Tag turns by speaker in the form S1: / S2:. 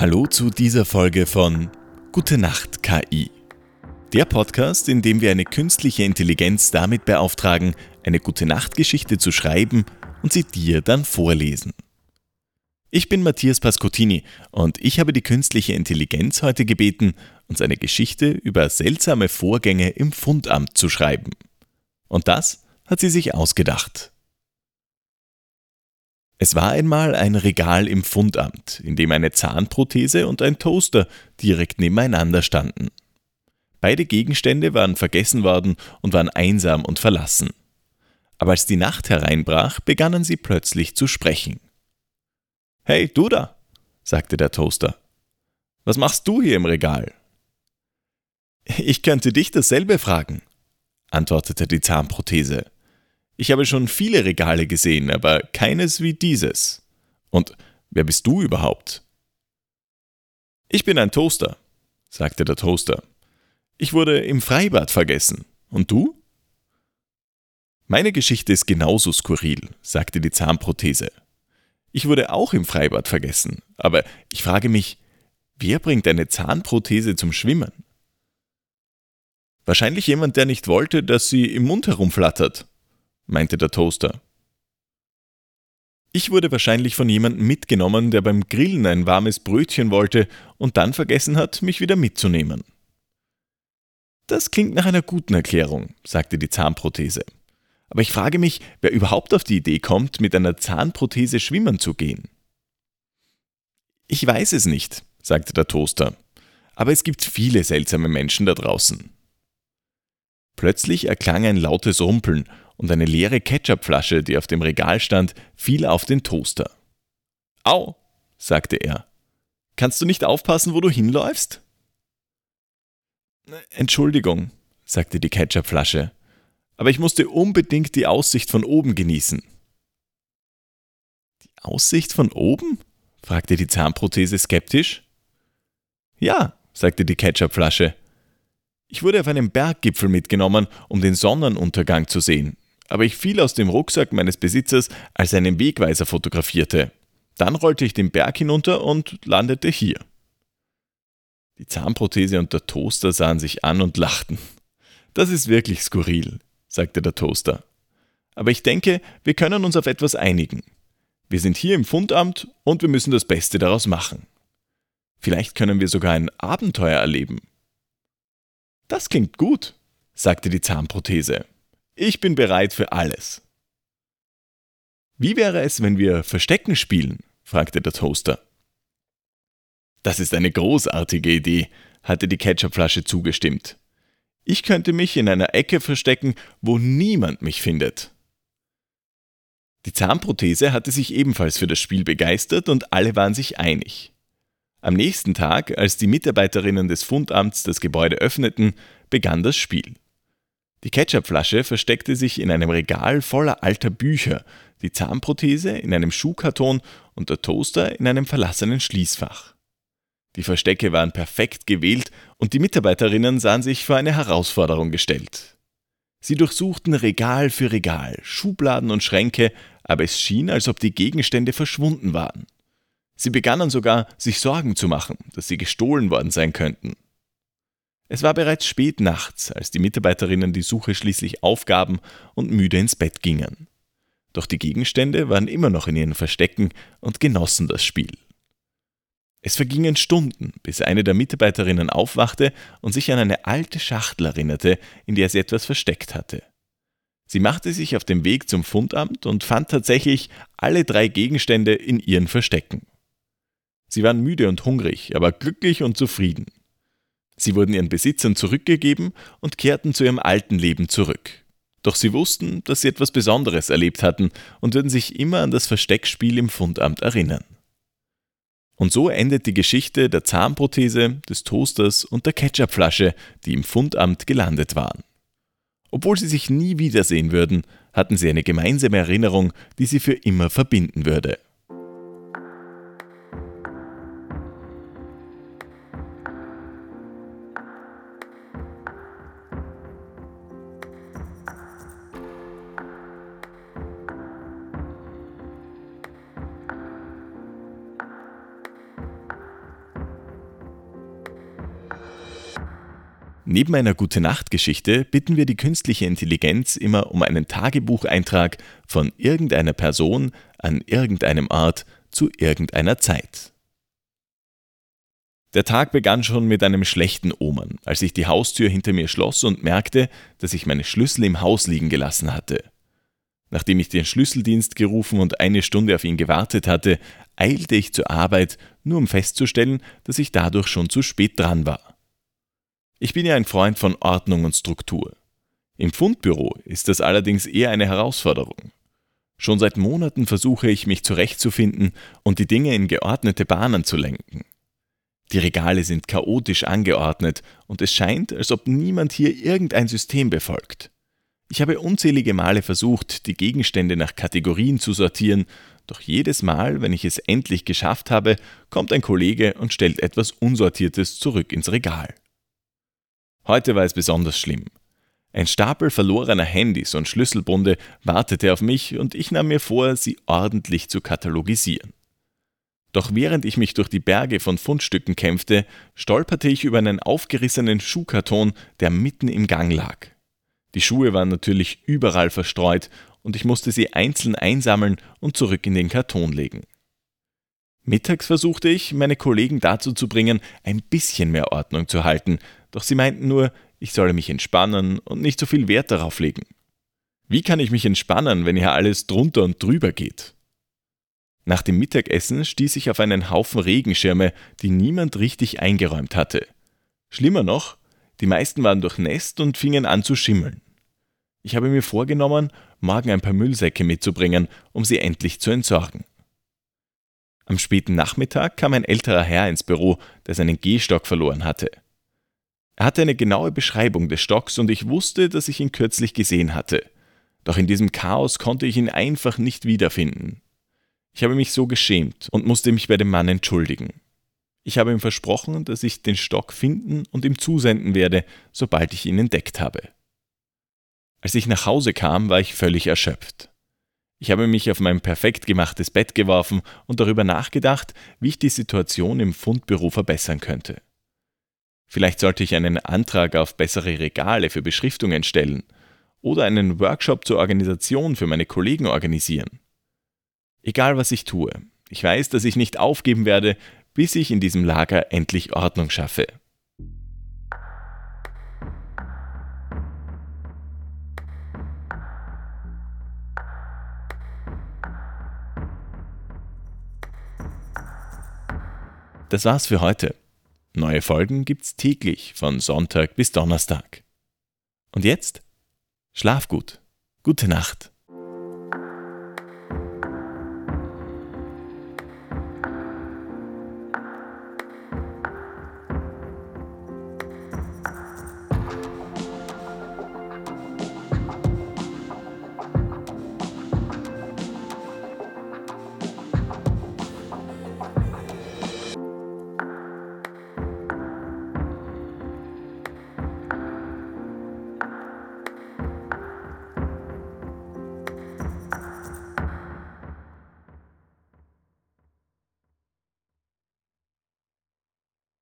S1: Hallo zu dieser Folge von Gute Nacht KI. Der Podcast, in dem wir eine künstliche Intelligenz damit beauftragen, eine Gute Nacht Geschichte zu schreiben und sie dir dann vorlesen. Ich bin Matthias Pascottini und ich habe die künstliche Intelligenz heute gebeten, uns eine Geschichte über seltsame Vorgänge im Fundamt zu schreiben. Und das hat sie sich ausgedacht. Es war einmal ein Regal im Fundamt, in dem eine Zahnprothese und ein Toaster direkt nebeneinander standen. Beide Gegenstände waren vergessen worden und waren einsam und verlassen. Aber als die Nacht hereinbrach, begannen sie plötzlich zu sprechen. Hey, du da, sagte der Toaster. Was machst du hier im Regal? Ich könnte dich dasselbe fragen, antwortete die Zahnprothese. Ich habe schon viele Regale gesehen, aber keines wie dieses. Und wer bist du überhaupt? Ich bin ein Toaster, sagte der Toaster. Ich wurde im Freibad vergessen. Und du? Meine Geschichte ist genauso skurril, sagte die Zahnprothese. Ich wurde auch im Freibad vergessen, aber ich frage mich, wer bringt eine Zahnprothese zum Schwimmen? Wahrscheinlich jemand, der nicht wollte, dass sie im Mund herumflattert, meinte der Toaster. Ich wurde wahrscheinlich von jemandem mitgenommen, der beim Grillen ein warmes Brötchen wollte und dann vergessen hat, mich wieder mitzunehmen. Das klingt nach einer guten Erklärung, sagte die Zahnprothese. Aber ich frage mich, wer überhaupt auf die Idee kommt, mit einer Zahnprothese schwimmen zu gehen. Ich weiß es nicht, sagte der Toaster, aber es gibt viele seltsame Menschen da draußen. Plötzlich erklang ein lautes Rumpeln und eine leere Ketchupflasche, die auf dem Regal stand, fiel auf den Toaster. Au, sagte er. Kannst du nicht aufpassen, wo du hinläufst? Entschuldigung, sagte die Ketchupflasche, aber ich musste unbedingt die Aussicht von oben genießen. Die Aussicht von oben? fragte die Zahnprothese skeptisch. Ja, sagte die Ketchupflasche. Ich wurde auf einen Berggipfel mitgenommen, um den Sonnenuntergang zu sehen aber ich fiel aus dem Rucksack meines Besitzers, als er einen Wegweiser fotografierte. Dann rollte ich den Berg hinunter und landete hier. Die Zahnprothese und der Toaster sahen sich an und lachten. Das ist wirklich skurril, sagte der Toaster. Aber ich denke, wir können uns auf etwas einigen. Wir sind hier im Fundamt und wir müssen das Beste daraus machen. Vielleicht können wir sogar ein Abenteuer erleben. Das klingt gut, sagte die Zahnprothese. Ich bin bereit für alles. Wie wäre es, wenn wir Verstecken spielen? fragte der Toaster. Das ist eine großartige Idee, hatte die Ketchupflasche zugestimmt. Ich könnte mich in einer Ecke verstecken, wo niemand mich findet. Die Zahnprothese hatte sich ebenfalls für das Spiel begeistert und alle waren sich einig. Am nächsten Tag, als die Mitarbeiterinnen des Fundamts das Gebäude öffneten, begann das Spiel. Die Ketchupflasche versteckte sich in einem Regal voller alter Bücher, die Zahnprothese in einem Schuhkarton und der Toaster in einem verlassenen Schließfach. Die Verstecke waren perfekt gewählt und die Mitarbeiterinnen sahen sich vor eine Herausforderung gestellt. Sie durchsuchten Regal für Regal, Schubladen und Schränke, aber es schien, als ob die Gegenstände verschwunden waren. Sie begannen sogar, sich Sorgen zu machen, dass sie gestohlen worden sein könnten. Es war bereits spät nachts, als die Mitarbeiterinnen die Suche schließlich aufgaben und müde ins Bett gingen. Doch die Gegenstände waren immer noch in ihren Verstecken und genossen das Spiel. Es vergingen Stunden, bis eine der Mitarbeiterinnen aufwachte und sich an eine alte Schachtel erinnerte, in der sie etwas versteckt hatte. Sie machte sich auf den Weg zum Fundamt und fand tatsächlich alle drei Gegenstände in ihren Verstecken. Sie waren müde und hungrig, aber glücklich und zufrieden. Sie wurden ihren Besitzern zurückgegeben und kehrten zu ihrem alten Leben zurück. Doch sie wussten, dass sie etwas Besonderes erlebt hatten und würden sich immer an das Versteckspiel im Fundamt erinnern. Und so endet die Geschichte der Zahnprothese, des Toasters und der Ketchupflasche, die im Fundamt gelandet waren. Obwohl sie sich nie wiedersehen würden, hatten sie eine gemeinsame Erinnerung, die sie für immer verbinden würde. Neben einer Gute-Nacht-Geschichte bitten wir die künstliche Intelligenz immer um einen Tagebucheintrag von irgendeiner Person an irgendeinem Ort zu irgendeiner Zeit. Der Tag begann schon mit einem schlechten Omen, als ich die Haustür hinter mir schloss und merkte, dass ich meine Schlüssel im Haus liegen gelassen hatte. Nachdem ich den Schlüsseldienst gerufen und eine Stunde auf ihn gewartet hatte, eilte ich zur Arbeit, nur um festzustellen, dass ich dadurch schon zu spät dran war. Ich bin ja ein Freund von Ordnung und Struktur. Im Fundbüro ist das allerdings eher eine Herausforderung. Schon seit Monaten versuche ich mich zurechtzufinden und die Dinge in geordnete Bahnen zu lenken. Die Regale sind chaotisch angeordnet und es scheint, als ob niemand hier irgendein System befolgt. Ich habe unzählige Male versucht, die Gegenstände nach Kategorien zu sortieren, doch jedes Mal, wenn ich es endlich geschafft habe, kommt ein Kollege und stellt etwas Unsortiertes zurück ins Regal. Heute war es besonders schlimm. Ein Stapel verlorener Handys und Schlüsselbunde wartete auf mich und ich nahm mir vor, sie ordentlich zu katalogisieren. Doch während ich mich durch die Berge von Fundstücken kämpfte, stolperte ich über einen aufgerissenen Schuhkarton, der mitten im Gang lag. Die Schuhe waren natürlich überall verstreut und ich musste sie einzeln einsammeln und zurück in den Karton legen. Mittags versuchte ich, meine Kollegen dazu zu bringen, ein bisschen mehr Ordnung zu halten, doch sie meinten nur, ich solle mich entspannen und nicht so viel Wert darauf legen. Wie kann ich mich entspannen, wenn hier alles drunter und drüber geht? Nach dem Mittagessen stieß ich auf einen Haufen Regenschirme, die niemand richtig eingeräumt hatte. Schlimmer noch, die meisten waren durchnässt und fingen an zu schimmeln. Ich habe mir vorgenommen, morgen ein paar Müllsäcke mitzubringen, um sie endlich zu entsorgen. Am späten Nachmittag kam ein älterer Herr ins Büro, der seinen Gehstock verloren hatte. Er hatte eine genaue Beschreibung des Stocks und ich wusste, dass ich ihn kürzlich gesehen hatte. Doch in diesem Chaos konnte ich ihn einfach nicht wiederfinden. Ich habe mich so geschämt und musste mich bei dem Mann entschuldigen. Ich habe ihm versprochen, dass ich den Stock finden und ihm zusenden werde, sobald ich ihn entdeckt habe. Als ich nach Hause kam, war ich völlig erschöpft. Ich habe mich auf mein perfekt gemachtes Bett geworfen und darüber nachgedacht, wie ich die Situation im Fundbüro verbessern könnte. Vielleicht sollte ich einen Antrag auf bessere Regale für Beschriftungen stellen oder einen Workshop zur Organisation für meine Kollegen organisieren. Egal was ich tue, ich weiß, dass ich nicht aufgeben werde, bis ich in diesem Lager endlich Ordnung schaffe. Das war's für heute. Neue Folgen gibt's täglich von Sonntag bis Donnerstag. Und jetzt? Schlaf gut. Gute Nacht.